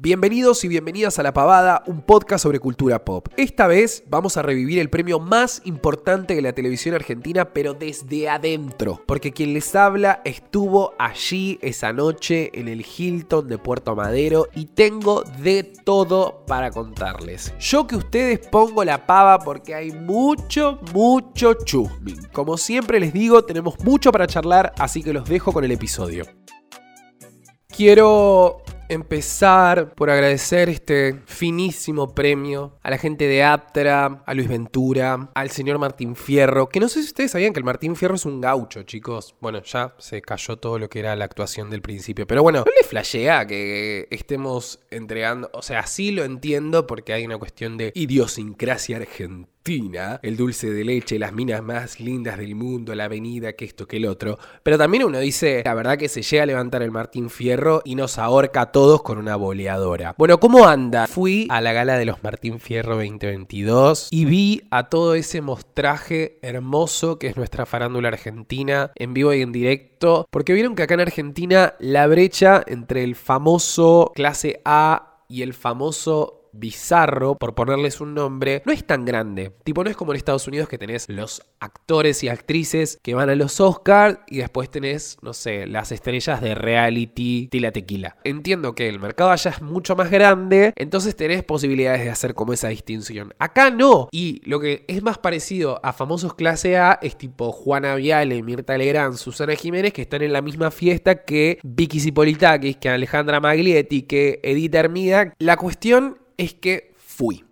Bienvenidos y bienvenidas a La Pavada, un podcast sobre cultura pop. Esta vez vamos a revivir el premio más importante de la televisión argentina, pero desde adentro. Porque quien les habla estuvo allí esa noche en el Hilton de Puerto Madero y tengo de todo para contarles. Yo que ustedes pongo la pava porque hay mucho, mucho chusming. Como siempre les digo, tenemos mucho para charlar, así que los dejo con el episodio. Quiero empezar por agradecer este finísimo premio a la gente de Aptra, a Luis Ventura, al señor Martín Fierro, que no sé si ustedes sabían que el Martín Fierro es un gaucho, chicos. Bueno, ya se cayó todo lo que era la actuación del principio, pero bueno, no le flashea que estemos entregando, o sea, sí lo entiendo porque hay una cuestión de idiosincrasia argentina el dulce de leche, las minas más lindas del mundo, la avenida, que esto, que el otro. Pero también uno dice, la verdad que se llega a levantar el Martín Fierro y nos ahorca a todos con una boleadora. Bueno, ¿cómo anda? Fui a la gala de los Martín Fierro 2022 y vi a todo ese mostraje hermoso que es nuestra farándula argentina en vivo y en directo. Porque vieron que acá en Argentina la brecha entre el famoso clase A y el famoso bizarro, por ponerles un nombre, no es tan grande. Tipo, no es como en Estados Unidos que tenés los actores y actrices que van a los Oscars y después tenés, no sé, las estrellas de reality, tila tequila. Entiendo que el mercado allá es mucho más grande, entonces tenés posibilidades de hacer como esa distinción. Acá no. Y lo que es más parecido a famosos clase A es tipo Juana Viale, Mirta Legrand, Susana Jiménez, que están en la misma fiesta que Vicky Zipolitakis, que Alejandra Maglietti, que Edith Hermida. La cuestión es que fui.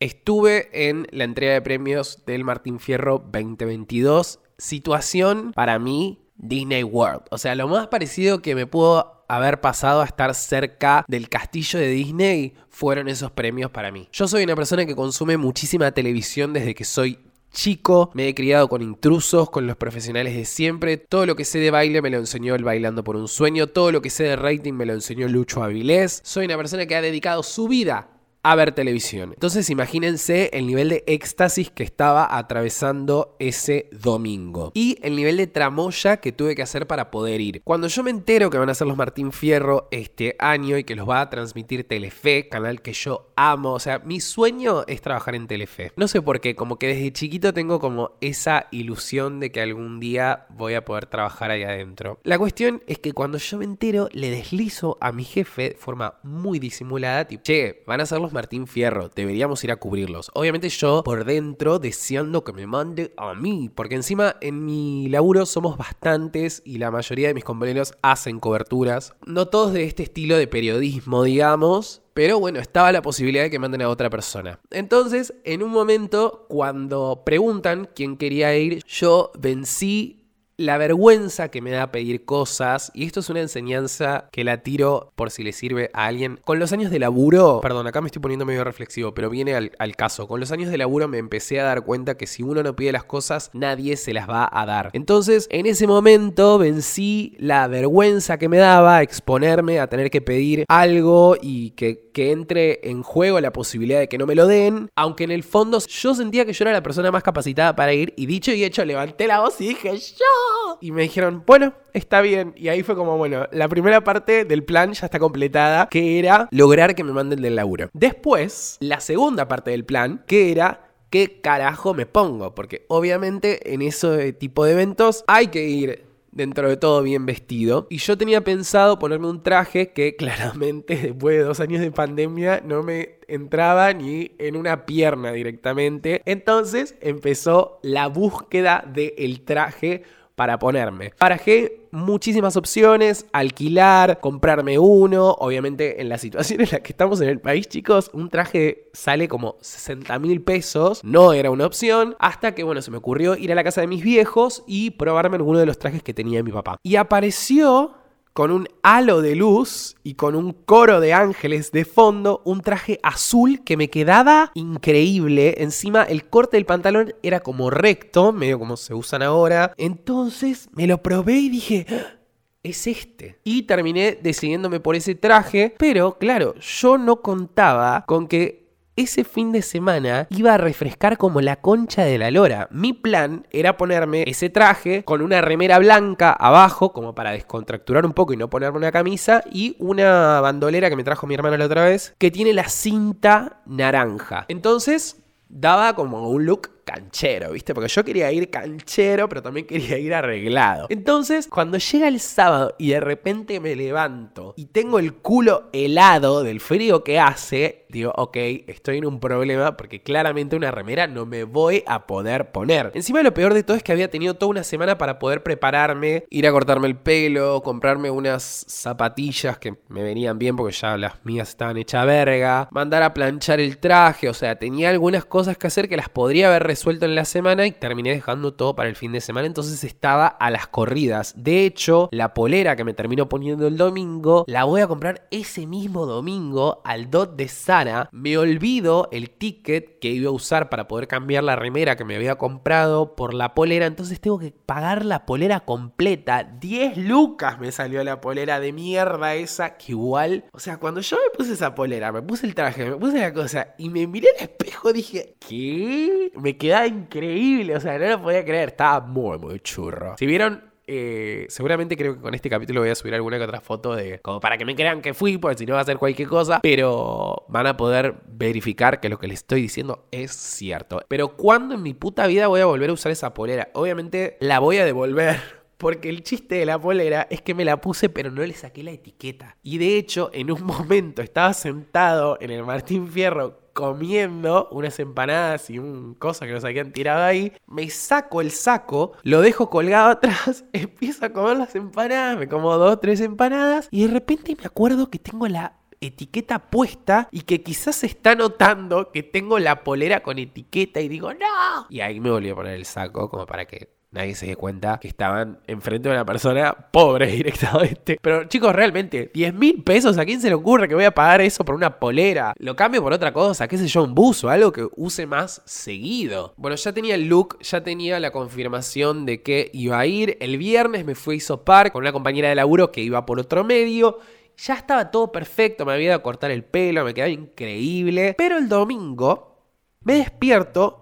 Estuve en la entrega de premios del Martín Fierro 2022. Situación para mí Disney World. O sea, lo más parecido que me pudo haber pasado a estar cerca del castillo de Disney fueron esos premios para mí. Yo soy una persona que consume muchísima televisión desde que soy chico, me he criado con intrusos, con los profesionales de siempre, todo lo que sé de baile me lo enseñó el Bailando por un Sueño, todo lo que sé de rating me lo enseñó Lucho Avilés, soy una persona que ha dedicado su vida a ver televisión. Entonces imagínense el nivel de éxtasis que estaba atravesando ese domingo. Y el nivel de tramoya que tuve que hacer para poder ir. Cuando yo me entero que van a ser los Martín Fierro este año y que los va a transmitir Telefe, canal que yo amo, o sea, mi sueño es trabajar en Telefe. No sé por qué, como que desde chiquito tengo como esa ilusión de que algún día voy a poder trabajar ahí adentro. La cuestión es que cuando yo me entero, le deslizo a mi jefe de forma muy disimulada, tipo, che, van a ser los Martín Fierro, deberíamos ir a cubrirlos. Obviamente yo por dentro deseando que me mande a mí, porque encima en mi laburo somos bastantes y la mayoría de mis compañeros hacen coberturas, no todos de este estilo de periodismo, digamos, pero bueno, estaba la posibilidad de que manden a otra persona. Entonces, en un momento, cuando preguntan quién quería ir, yo vencí la vergüenza que me da pedir cosas, y esto es una enseñanza que la tiro por si le sirve a alguien. Con los años de laburo, perdón, acá me estoy poniendo medio reflexivo, pero viene al, caso. Con los años de laburo me empecé a dar cuenta que si uno no pide las cosas, nadie se las va a dar. Entonces, en ese momento vencí la vergüenza que me daba exponerme a tener que pedir algo y que, que entre en juego la posibilidad de que no me lo den, aunque en el fondo yo sentía que yo era la persona más capacitada para ir, y dicho y hecho, levanté la voz y dije, yo y me dijeron, bueno, está bien. Y ahí fue como, bueno, la primera parte del plan ya está completada, que era lograr que me manden del laburo. Después, la segunda parte del plan, que era qué carajo me pongo, porque obviamente en ese tipo de eventos hay que ir dentro de todo bien vestido. Y yo tenía pensado ponerme un traje que claramente después de dos años de pandemia no me entraba ni en una pierna directamente. Entonces empezó la búsqueda del traje para ponerme. Barajé muchísimas opciones, alquilar, comprarme uno. Obviamente en la situación en la que estamos en el país, chicos, un traje sale como 60 mil pesos. No era una opción. Hasta que, bueno, se me ocurrió ir a la casa de mis viejos y probarme alguno de los trajes que tenía mi papá. Y apareció con un halo de luz y con un coro de ángeles de fondo, un traje azul que me quedaba increíble. Encima el corte del pantalón era como recto, medio como se usan ahora. Entonces me lo probé y dije... ¡Ah! Es este. Y terminé decidiéndome por ese traje, pero claro, yo no contaba con que ese fin de semana iba a refrescar como la concha de la lora. Mi plan era ponerme ese traje con una remera blanca abajo, como para descontracturar un poco y no ponerme una camisa, y una bandolera que me trajo mi hermano la otra vez, que tiene la cinta naranja. Entonces, daba como un look canchero, ¿viste? Porque yo quería ir canchero, pero también quería ir arreglado. Entonces, cuando llega el sábado y de repente me levanto y tengo el culo helado del frío que hace, digo, ok, estoy en un problema porque claramente una remera no me voy a poder poner. Encima lo peor de todo es que había tenido toda una semana para poder prepararme, ir a cortarme el pelo, comprarme unas zapatillas que me venían bien porque ya las mías estaban hechas verga, mandar a planchar el traje, o sea, tenía algunas cosas que hacer que las podría haber resuelto en la semana y terminé dejando todo para el fin de semana, entonces estaba a las corridas. De hecho, la polera que me terminó poniendo el domingo, la voy a comprar ese mismo domingo al dot de Sara. Me olvido el ticket que iba a usar para poder cambiar la remera que me había comprado por la polera, entonces tengo que pagar la polera completa. 10 lucas me salió la polera de mierda esa, que igual, o sea, cuando yo me puse esa polera, me puse el traje, me puse la cosa y me miré al espejo, dije, ¿qué? Me quedaba increíble, o sea, no lo podía creer, estaba muy, muy churro. Si vieron, eh, seguramente creo que con este capítulo voy a subir alguna que otra foto de como para que me crean que fui, porque si no va a ser cualquier cosa, pero van a poder verificar que lo que les estoy diciendo es cierto. Pero ¿cuándo en mi puta vida voy a volver a usar esa polera? Obviamente la voy a devolver. Porque el chiste de la polera es que me la puse pero no le saqué la etiqueta. Y de hecho, en un momento estaba sentado en el Martín Fierro comiendo unas empanadas y un cosa que nos habían tirado ahí. Me saco el saco, lo dejo colgado atrás, empiezo a comer las empanadas, me como dos, tres empanadas y de repente me acuerdo que tengo la etiqueta puesta y que quizás se está notando que tengo la polera con etiqueta y digo, no. Y ahí me volví a poner el saco como para que nadie se dé cuenta que estaban enfrente de una persona pobre directamente. Pero chicos, realmente, 10 mil pesos, ¿a quién se le ocurre que voy a pagar eso por una polera? Lo cambio por otra cosa, qué sé yo, un buzo, algo que use más seguido. Bueno, ya tenía el look, ya tenía la confirmación de que iba a ir. El viernes me fui a isopar con una compañera de laburo que iba por otro medio. Ya estaba todo perfecto, me había ido a cortar el pelo, me quedaba increíble. Pero el domingo me despierto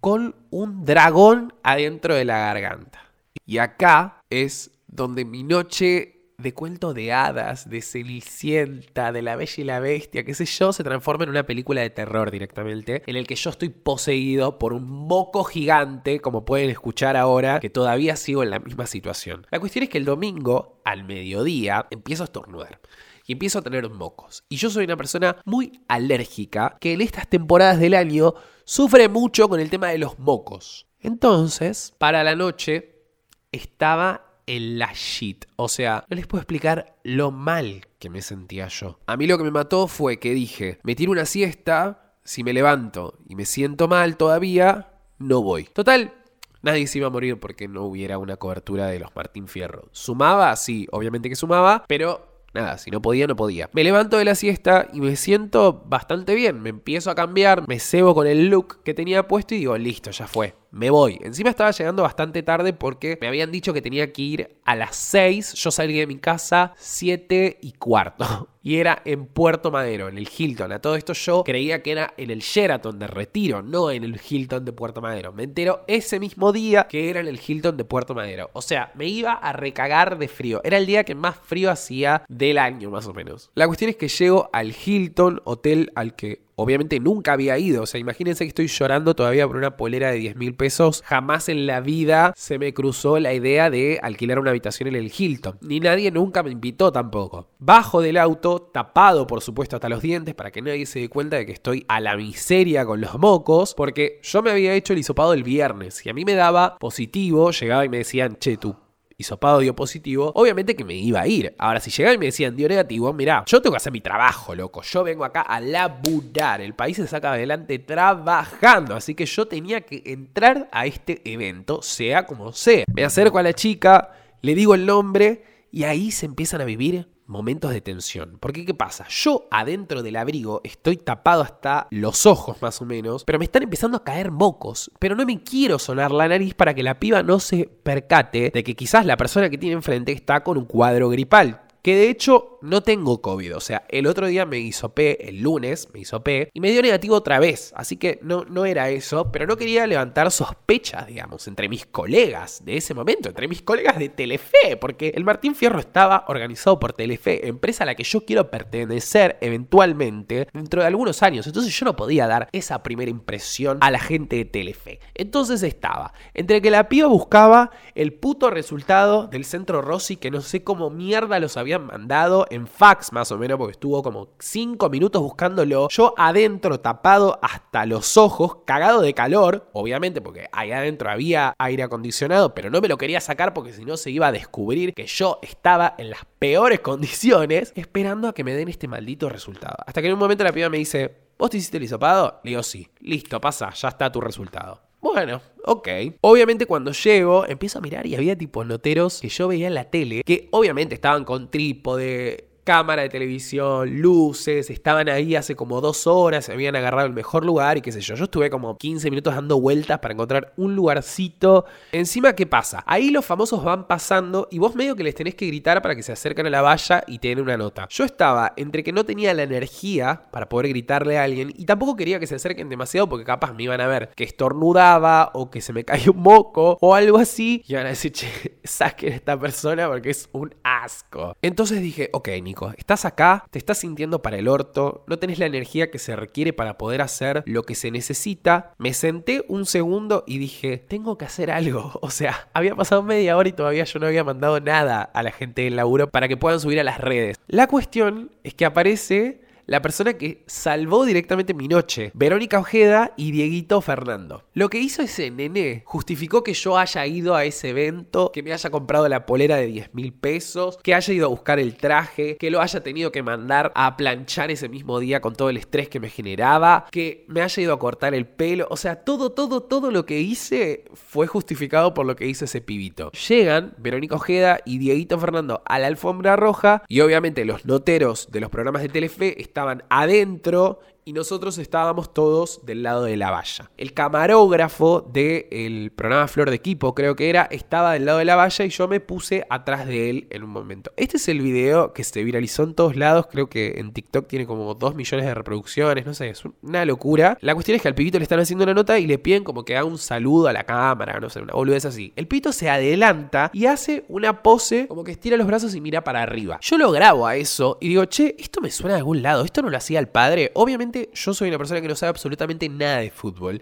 con un dragón adentro de la garganta. Y acá es donde mi noche de cuento de hadas, de Cenicienta, de la Bella y la Bestia, qué sé yo, se transforma en una película de terror directamente, en el que yo estoy poseído por un moco gigante, como pueden escuchar ahora, que todavía sigo en la misma situación. La cuestión es que el domingo, al mediodía, empiezo a estornudar y empiezo a tener mocos. Y yo soy una persona muy alérgica que en estas temporadas del año sufre mucho con el tema de los mocos. Entonces, para la noche estaba en la shit. O sea, no les puedo explicar lo mal que me sentía yo. A mí lo que me mató fue que dije, me tiro una siesta, si me levanto y me siento mal todavía, no voy. Total, Nadie se iba a morir porque no hubiera una cobertura de los Martín Fierro. ¿Sumaba? Sí, obviamente que sumaba, pero Nada, si no podía, no podía. Me levanto de la siesta y me siento bastante bien. Me empiezo a cambiar, me cebo con el look que tenía puesto y digo, listo, ya fue me voy. Encima estaba llegando bastante tarde porque me habían dicho que tenía que ir a las 6. Yo salí de mi casa 7 y cuarto. Y era en Puerto Madero, en el Hilton. A todo esto yo creía que era en el Sheraton de Retiro, no en el Hilton de Puerto Madero. Me entero ese mismo día que era en el Hilton de Puerto Madero. O sea, me iba a recagar de frío. Era el día que más frío hacía del año, más o menos. La cuestión es que llego al Hilton, hotel al que obviamente nunca había ido. O sea, imagínense que estoy llorando todavía por una polera de 10 mil pesos. Jamás en la vida se me cruzó la idea de alquilar una habitación en el Hilton. Ni nadie nunca me invitó tampoco. Bajo del auto, tapado por supuesto hasta los dientes para que nadie se dé cuenta de que estoy a la miseria con los mocos. Porque yo me había hecho el hisopado el viernes y a mí me daba positivo. Llegaba y me decían, che, tú hisopado dio positivo, obviamente que me iba a ir. Ahora, si llegaban y me decían dio negativo, mirá, yo tengo que hacer mi trabajo, loco. Yo vengo acá a laburar. El país se saca adelante trabajando. Así que yo tenía que entrar a este evento, sea como sea. Me acerco a la chica, le digo el nombre y ahí se empiezan a vivir momentos de tensión. Porque ¿qué pasa? Yo adentro del abrigo estoy tapado hasta los ojos más o menos, pero me están empezando a caer mocos. Pero no me quiero sonar la nariz para que la piba no se percate de que quizás la persona que tiene enfrente está con un cuadro gripal Que de hecho no tengo COVID. O sea, el otro día me hizo P, el lunes me hizo P, y me dio negativo otra vez. Así que no, no era eso, pero no quería levantar sospechas, digamos, entre mis colegas de ese momento, entre mis colegas de Telefe, porque el Martín Fierro estaba organizado por Telefe, empresa a la que yo quiero pertenecer eventualmente dentro de algunos años. Entonces yo no podía dar esa primera impresión a la gente de Telefe. Entonces estaba entre que la piba buscaba el puto resultado del centro Rossi, que no sé cómo mierda los habían mandado en fax más o menos, porque estuvo como 5 minutos buscándolo. Yo adentro, tapado hasta los ojos, cagado de calor, obviamente, porque ahí adentro había aire acondicionado, pero no me lo quería sacar porque si no se iba a descubrir que yo estaba en las peores condiciones, esperando a que me den este maldito resultado. Hasta que en un momento la piba me dice, ¿vos te hiciste el hisopado? Le digo, sí. Listo, pasa, ya está tu resultado. Bueno, ok. Obviamente cuando llego, empiezo a mirar y había tipo noteros que yo veía en la tele, que obviamente estaban con trípode, cámara de televisión, luces, estaban ahí hace como dos horas, se habían agarrado el mejor lugar y qué sé yo. Yo estuve como 15 minutos dando vueltas para encontrar un lugarcito. Encima, ¿qué pasa? Ahí los famosos van pasando y vos medio que les tenés que gritar para que se acerquen a la valla y te den una nota. Yo estaba entre que no tenía la energía para poder gritarle a alguien y tampoco quería que se acerquen demasiado porque capaz me iban a ver que estornudaba o que se me caía un moco o algo así y iban a decir, che, saquen a esta persona porque es un asco. Entonces dije, ok, Estás acá, te estás sintiendo para el orto, no tenés la energía que se requiere para poder hacer lo que se necesita. Me senté un segundo y dije, tengo que hacer algo. O sea, había pasado media hora y todavía yo no había mandado nada a la gente del laburo para que puedan subir a las redes. La cuestión es que aparece la persona que salvó directamente mi noche, Verónica Ojeda y Dieguito Fernando. Lo que hizo ese nene justificó que yo haya ido a ese evento, que me haya comprado la polera de 10 mil pesos, que haya ido a buscar el traje, que lo haya tenido que mandar a planchar ese mismo día con todo el estrés que me generaba, que me haya ido a cortar el pelo, o sea, todo, todo, todo lo que hice fue justificado por lo que hizo ese pibito. Llegan Verónica Ojeda y Dieguito Fernando a la alfombra roja y obviamente los noteros de los programas de Telefe están estaban adentro y nosotros estábamos todos del lado de la valla. El camarógrafo del programa Flor de Equipo, creo que era, estaba del lado de la valla y yo me puse atrás de él en un momento. Este es el video que se viralizó en todos lados, creo que en TikTok tiene como 2 millones de reproducciones, no sé, es una locura. La cuestión es que al pibito le están haciendo una nota y le piden como que haga un saludo a la cámara, no sé, una boludez así. El pito se adelanta y hace una pose como que estira los brazos y mira para arriba. Yo lo grabo a eso y digo, che, esto me suena de algún lado, esto no lo hacía el padre. Obviamente yo soy una persona que no sabe absolutamente nada de fútbol.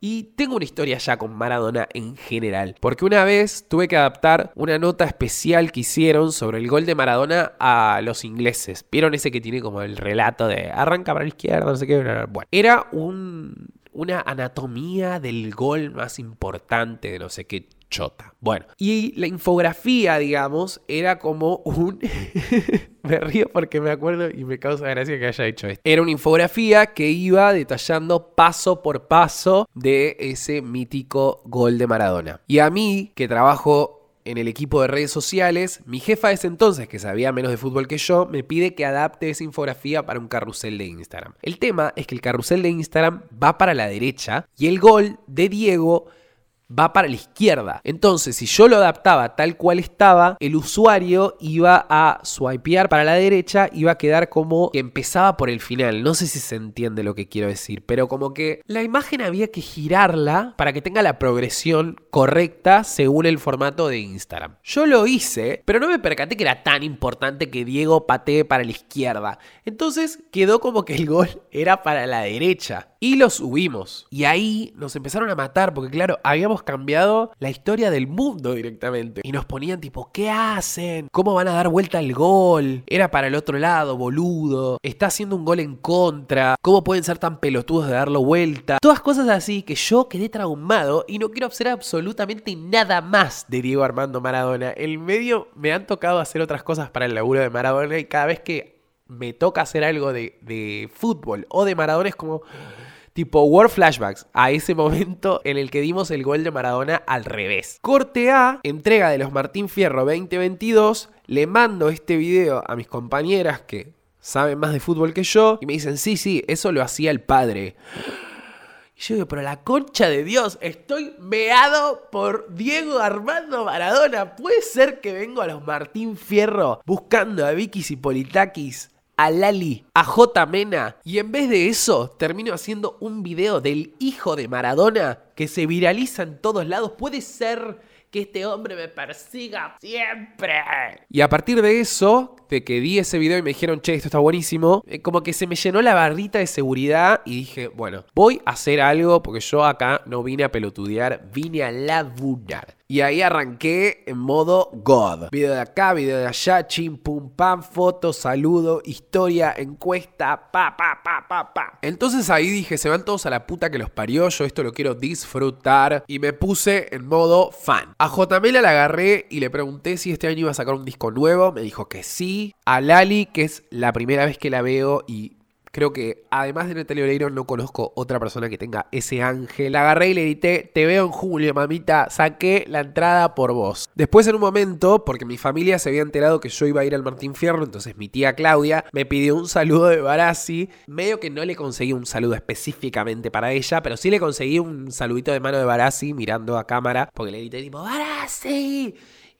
Y tengo una historia ya con Maradona en general, porque una vez tuve que adaptar una nota especial que hicieron sobre el gol de Maradona a los ingleses. ¿Vieron ese que tiene como el relato de arranca para la izquierda, no sé qué? Bueno, era un, una anatomía del gol más importante de no sé qué chota. Bueno, y la infografía, digamos, era como un... me río porque me acuerdo y me causa gracia que haya hecho esto. Era una infografía que iba detallando paso por paso de ese mítico gol de Maradona. Y a mí, que trabajo en el equipo de redes sociales, mi jefa de ese entonces, que sabía menos de fútbol que yo, me pide que adapte esa infografía para un carrusel de Instagram. El tema es que el carrusel de Instagram va para la derecha y el gol de Diego va para la izquierda. Entonces, si yo lo adaptaba tal cual estaba, el usuario iba a swipear para la derecha, iba a quedar como que empezaba por el final. No sé si se entiende lo que quiero decir, pero como que la imagen había que girarla para que tenga la progresión correcta según el formato de Instagram. Yo lo hice, pero no me percaté que era tan importante que Diego patee para la izquierda. Entonces quedó como que el gol era para la derecha. Y lo subimos. Y ahí nos empezaron a matar porque claro, habíamos cambiado la historia del mundo directamente. Y nos ponían tipo, ¿qué hacen? ¿Cómo van a dar vuelta al gol? Era para el otro lado, boludo. Está haciendo un gol en contra. ¿Cómo pueden ser tan pelotudos de darlo vuelta? Todas cosas así que yo quedé traumado y no quiero observar absolutamente nada más de Diego Armando Maradona. El medio me han tocado hacer otras cosas para el laburo de Maradona y cada vez que me toca hacer algo de, de fútbol o de Maradona es como tipo War Flashbacks, a ese momento en el que dimos el gol de Maradona al revés. Corte A, entrega de los Martín Fierro 2022, le mando este video a mis compañeras que saben más de fútbol que yo y me dicen, sí, sí, eso lo hacía el padre. Y yo digo, pero la concha de Dios, estoy meado por Diego Armando Maradona. ¿Puede ser que vengo a los Martín Fierro buscando a Vicky Politakis, a Lali, a J. Mena? Y en vez de eso, termino haciendo un video del hijo de Maradona que se viraliza en todos lados. ¿Puede ser que este hombre me persiga siempre. Y a partir de eso, de que di ese video y me dijeron, che, esto está buenísimo, eh, como que se me llenó la barrita de seguridad y dije, bueno, voy a hacer algo porque yo acá no vine a pelotudear, vine a laburar. Y ahí arranqué en modo God. Video de acá, video de allá, chim, pum, pam, foto, saludo, historia, encuesta, pa, pa, pa, pa, pa. Entonces ahí dije, se van todos a la puta que los parió, yo esto lo quiero disfrutar. Y me puse en modo fan. A JML la agarré y le pregunté si este año iba a sacar un disco nuevo. Me dijo que sí. A Lali, que es la primera vez que la veo y Creo que además de Natalia Oreiro no conozco otra persona que tenga ese ángel. Agarré y le grité, te veo en julio, mamita, saqué la entrada por vos. Después en un momento, porque mi familia se había enterado que yo iba a ir al Martín Fierro, entonces mi tía Claudia me pidió un saludo de Barassi. Medio que no le conseguí un saludo específicamente para ella, pero sí le conseguí un saludito de mano de Barassi mirando a cámara, porque le grité tipo, Barassi.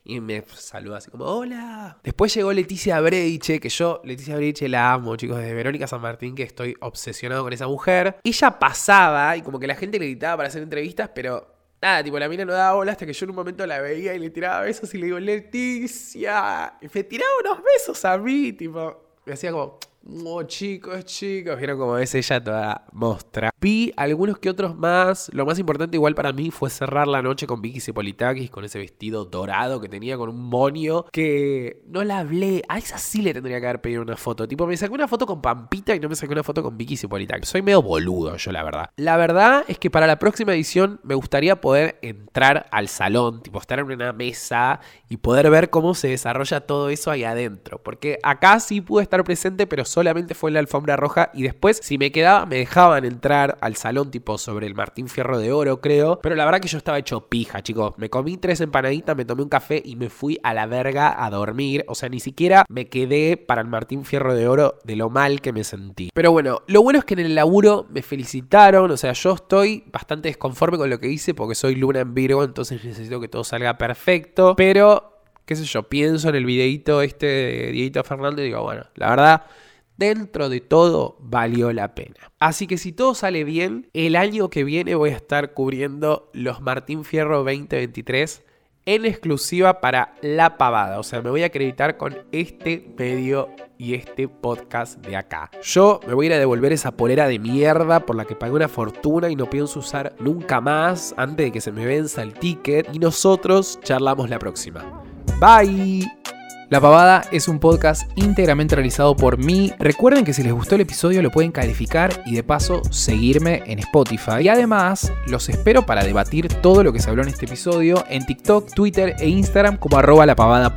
Y me saluda así como, hola. Después llegó Leticia Breiche, que yo, Leticia Breiche la amo, chicos, de Verónica San Martín, que estoy obsesionado con esa mujer. Ella pasaba y como que la gente le gritaba para hacer entrevistas, pero nada, tipo, la mina no daba bola hasta que yo en un momento la veía y le tiraba besos y le digo, Leticia. Y me tiraba unos besos a mí, tipo, me hacía como, Oh, chicos, chicos, vieron como es ella toda mostra. Vi algunos que otros más. Lo más importante igual para mí fue cerrar la noche con Vicky Cipolitakis, con ese vestido dorado que tenía con un monio que no la hablé. A esa sí le tendría que haber pedido una foto. Tipo, me saqué una foto con Pampita y no me saqué una foto con Vicky Cipolitakis. Soy medio boludo yo, la verdad. La verdad es que para la próxima edición me gustaría poder entrar al salón, tipo estar en una mesa y poder ver cómo se desarrolla todo eso ahí adentro. Porque acá sí pude estar presente, pero solamente fue en la alfombra roja y después si me quedaba me dejaban entrar al salón tipo sobre el Martín Fierro de Oro creo, pero la verdad que yo estaba hecho pija chicos, me comí tres empanaditas, me tomé un café y me fui a la verga a dormir, o sea ni siquiera me quedé para el Martín Fierro de Oro de lo mal que me sentí. Pero bueno, lo bueno es que en el laburo me felicitaron, o sea yo estoy bastante desconforme con lo que hice porque soy luna en Virgo, entonces necesito que todo salga perfecto, pero qué sé yo, pienso en el videito este de Dieguito Fernández y digo, bueno, la verdad dentro de todo valió la pena. Así que si todo sale bien, el año que viene voy a estar cubriendo los Martín Fierro 2023 en exclusiva para La Pavada. O sea, me voy a acreditar con este medio y este podcast de acá. Yo me voy a ir a devolver esa polera de mierda por la que pagué una fortuna y no pienso usar nunca más antes de que se me venza el ticket. Y nosotros charlamos la próxima. Bye. La Pavada es un podcast íntegramente realizado por mí. Recuerden que si les gustó el episodio lo pueden calificar y de paso seguirme en Spotify. Y además los espero para debatir todo lo que se habló en este episodio en TikTok, Twitter e Instagram como arroba la pavada.